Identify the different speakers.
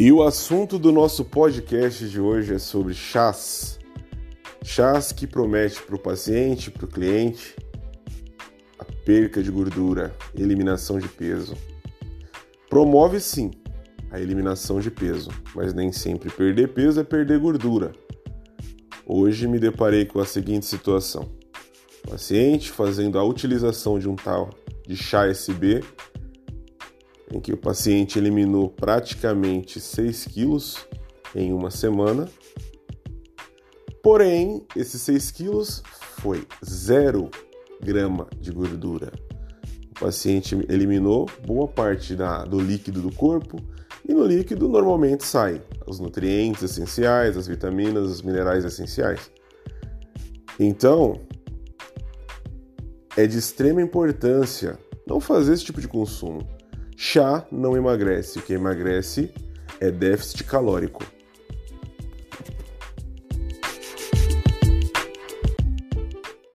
Speaker 1: E o assunto do nosso podcast de hoje é sobre chás. Chás que promete para o paciente, para o cliente, a perca de gordura, eliminação de peso. Promove sim a eliminação de peso, mas nem sempre perder peso é perder gordura. Hoje me deparei com a seguinte situação: o paciente fazendo a utilização de um tal de chá SB em que o paciente eliminou praticamente 6 quilos em uma semana. Porém, esses 6 quilos foi zero grama de gordura. O paciente eliminou boa parte da, do líquido do corpo e no líquido normalmente sai os nutrientes essenciais, as vitaminas, os minerais essenciais. Então, é de extrema importância não fazer esse tipo de consumo. Chá não emagrece, o que emagrece é déficit calórico.